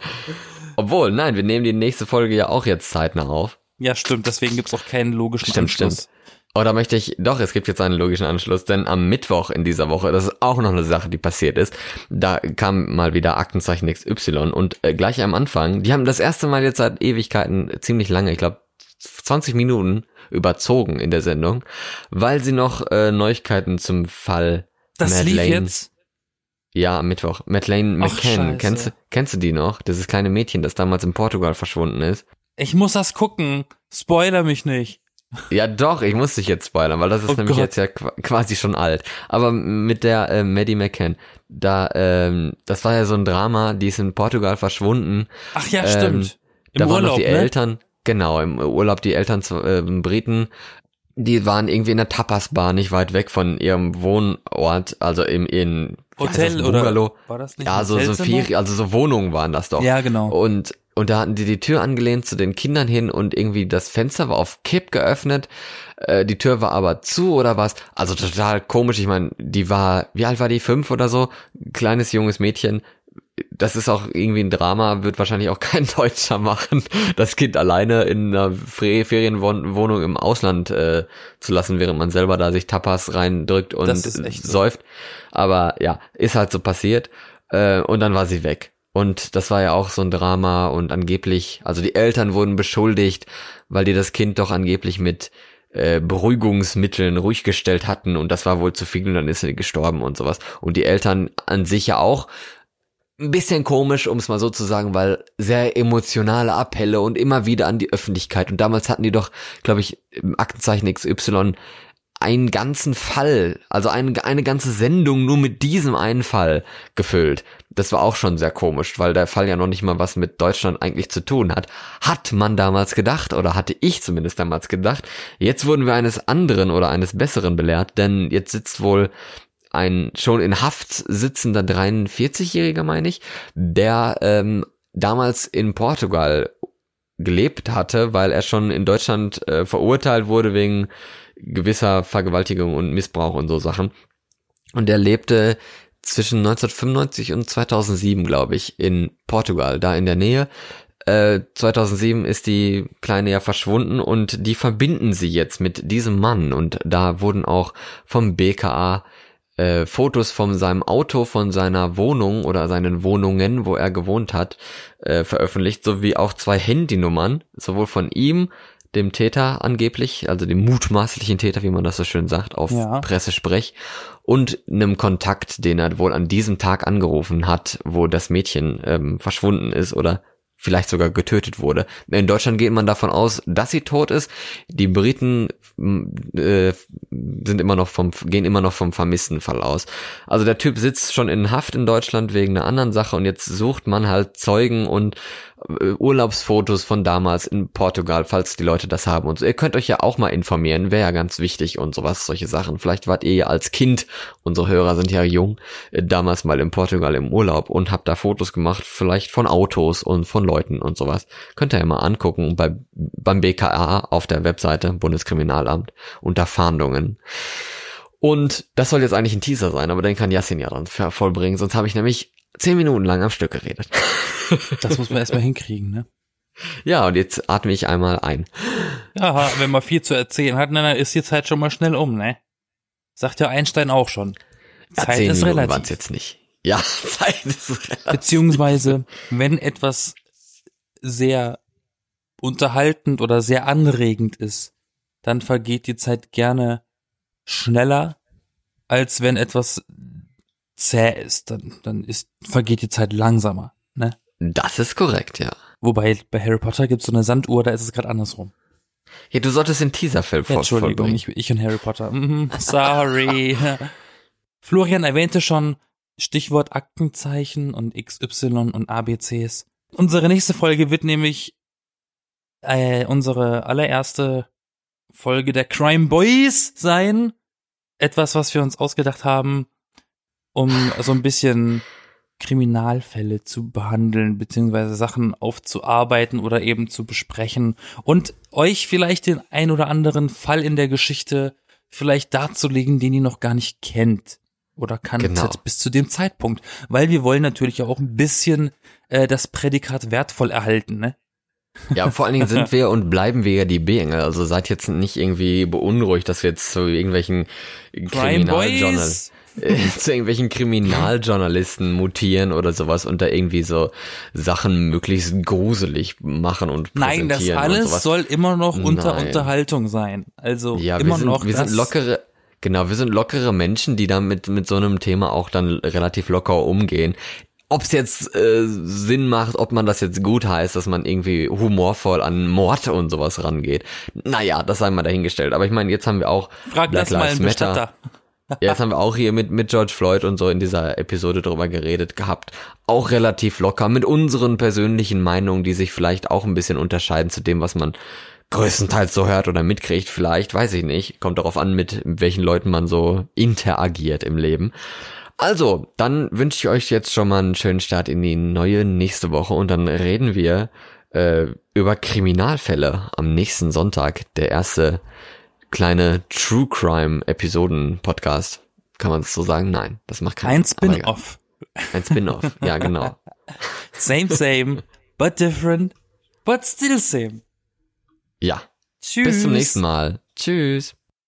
Obwohl, nein, wir nehmen die nächste Folge ja auch jetzt zeitnah auf. Ja, stimmt. Deswegen gibt's auch keinen logischen Stimmt, Anschluss. stimmt. Oder möchte ich, doch, es gibt jetzt einen logischen Anschluss, denn am Mittwoch in dieser Woche, das ist auch noch eine Sache, die passiert ist, da kam mal wieder Aktenzeichen XY und äh, gleich am Anfang, die haben das erste Mal jetzt seit Ewigkeiten, ziemlich lange, ich glaube 20 Minuten überzogen in der Sendung, weil sie noch äh, Neuigkeiten zum Fall Das lief Madeleine- jetzt. Ja, am Mittwoch. Madeleine Ach, McCann, scheiße. kennst, du- kennst du die noch? Dieses kleine Mädchen, das damals in Portugal verschwunden ist. Ich muss das gucken. Spoiler mich nicht. Ja, doch, ich muss dich jetzt spoilern, weil das ist Oh nämlich Gott. jetzt ja qu- quasi schon alt. Aber mit der äh, Maddie McCann, da, ähm, das war ja so ein Drama, die ist in Portugal verschwunden. Ach ja, Ähm, stimmt. Im da waren Urlaub, noch die ne? Eltern, genau, im Urlaub die Eltern zu, äh, Briten, die waren irgendwie in der Tapas-Bar nicht weit weg von ihrem Wohnort, also im in Hotel das, oder Bungalow. war das nicht Ja, so, so? Ferien, also so Wohnungen waren das doch. Ja, genau. Und, und da hatten die die Tür angelehnt zu den Kindern hin und irgendwie das Fenster war auf Kipp geöffnet. Äh, die Tür war aber zu oder was. Also total komisch. Ich meine, die war, wie alt war die? Fünf oder so? Kleines, junges Mädchen. Das ist auch irgendwie ein Drama, wird wahrscheinlich auch kein Deutscher machen, das Kind alleine in einer Ferienwohnung im Ausland äh, zu lassen, während man selber da sich Tapas reindrückt und so. säuft. Aber ja, ist halt so passiert. Äh, und dann war sie weg. Und das war ja auch so ein Drama und angeblich, also die Eltern wurden beschuldigt, weil die das Kind doch angeblich mit äh, Beruhigungsmitteln ruhig gestellt hatten und das war wohl zu viel und dann ist sie gestorben und sowas. Und die Eltern an sich ja auch ein bisschen komisch, um es mal so zu sagen, weil sehr emotionale Appelle und immer wieder an die Öffentlichkeit. Und damals hatten die doch, glaube ich, im Aktenzeichen XY einen ganzen Fall, also eine, eine ganze Sendung nur mit diesem einen Fall gefüllt. Das war auch schon sehr komisch, weil der Fall ja noch nicht mal was mit Deutschland eigentlich zu tun hat. Hat man damals gedacht, oder hatte ich zumindest damals gedacht. Jetzt wurden wir eines anderen oder eines Besseren belehrt, denn jetzt sitzt wohl ein schon in Haft sitzender 43-Jähriger, meine ich, der ähm, damals in Portugal gelebt hatte, weil er schon in Deutschland äh, verurteilt wurde wegen gewisser Vergewaltigung und Missbrauch und so Sachen. Und er lebte zwischen 1995 und 2007, glaube ich, in Portugal, da in der Nähe. Äh, 2007 ist die Kleine ja verschwunden und die verbinden sie jetzt mit diesem Mann. Und da wurden auch vom BKA äh, Fotos von seinem Auto, von seiner Wohnung oder seinen Wohnungen, wo er gewohnt hat, äh, veröffentlicht, sowie auch zwei Handynummern, sowohl von ihm, dem Täter angeblich, also dem mutmaßlichen Täter, wie man das so schön sagt, auf Ja. Pressesprech, und einem Kontakt, den er wohl an diesem Tag angerufen hat, wo das Mädchen ähm, verschwunden ist oder vielleicht sogar getötet wurde. In Deutschland geht man davon aus, dass sie tot ist. Die Briten äh, sind immer noch vom, gehen immer noch vom vermissten Fall aus. Also der Typ sitzt schon in Haft in Deutschland wegen einer anderen Sache und jetzt sucht man halt Zeugen und Urlaubsfotos von damals in Portugal, falls die Leute das haben und so. Ihr könnt euch ja auch mal informieren, wäre ja ganz wichtig und sowas, solche Sachen. Vielleicht wart ihr ja als Kind, unsere Hörer sind ja jung, äh, damals mal in Portugal im Urlaub und habt da Fotos gemacht, vielleicht von Autos und von Leuten und sowas. Könnt ihr ja mal angucken bei, beim BKA auf der Webseite Bundeskriminalamt unter Fahndungen. Und das soll jetzt eigentlich ein Teaser sein, aber den kann Yassin ja dann vollbringen, sonst habe ich nämlich zehn Minuten lang am Stück geredet. Das muss man erstmal hinkriegen, ne? Ja, und jetzt atme ich einmal ein. Ja, wenn man viel zu erzählen hat, dann ist die Zeit schon mal schnell um, ne? Sagt ja Einstein auch schon. Ja, Zeit ist Minuten relativ. waren's jetzt nicht. Ja, Zeit ist relativ. Beziehungsweise, wenn etwas sehr unterhaltend oder sehr anregend ist, dann vergeht die Zeit gerne schneller, als wenn etwas zäh ist. Dann, dann ist, vergeht die Zeit langsamer. Ne? Das ist korrekt, ja. Wobei bei Harry Potter gibt es so eine Sanduhr, da ist es gerade andersrum. Ja, du solltest den Teaserfilm voll, Entschuldigung, vollbringen. ich, ich und Harry Potter. Mhm, Sorry. Florian erwähnte schon Stichwort Aktenzeichen und XY und ABCs. Unsere nächste Folge wird nämlich äh, unsere allererste Folge der Crime Boys sein. Etwas, was wir uns ausgedacht haben, um so ein bisschen Kriminalfälle zu behandeln, beziehungsweise Sachen aufzuarbeiten oder eben zu besprechen und euch vielleicht den ein oder anderen Fall in der Geschichte vielleicht darzulegen, den ihr noch gar nicht kennt oder kanntet Genau. bis zu dem Zeitpunkt. Weil wir wollen natürlich auch ein bisschen äh, das Prädikat wertvoll erhalten, ne? Ja, vor allen Dingen sind wir und bleiben wir ja die B-Engel. Also seid jetzt nicht irgendwie beunruhigt, dass wir jetzt zu irgendwelchen Crime Kriminaljournal Boys! äh, zu irgendwelchen Kriminaljournalisten mutieren oder sowas und da irgendwie so Sachen möglichst gruselig machen und Nein, das präsentieren alles soll immer noch unter Nein. Unterhaltung sein. Also Ja, immer wir sind, noch wir sind lockere, genau, wir sind lockere Menschen, die da mit, mit so einem Thema auch dann relativ locker umgehen. Ob es jetzt äh, Sinn macht, ob man das jetzt gut heißt, dass man irgendwie humorvoll an Mord und sowas rangeht. Naja, das sei mal dahingestellt. Aber ich meine, jetzt haben wir auch Frag Black das mal Lives einen Matter. Bestatter. Ja, Jetzt haben wir auch hier mit, mit George Floyd und so in dieser Episode drüber geredet gehabt. Auch relativ locker mit unseren persönlichen Meinungen, die sich vielleicht auch ein bisschen unterscheiden zu dem, was man größtenteils so hört oder mitkriegt. Vielleicht, weiß ich nicht. Kommt darauf an, mit welchen Leuten man so interagiert im Leben. Also, dann wünsche ich euch jetzt schon mal einen schönen Start in die neue nächste Woche und dann reden wir äh, über Kriminalfälle am nächsten Sonntag. Der erste kleine True Crime Episoden Podcast. Kann man das so sagen? Nein, das macht keinen Ein Sinn, aber Spin-off. Ein Spin-off, ja genau. Same, same, but different, but still same. Ja, Tschüss. bis zum nächsten Mal. Tschüss.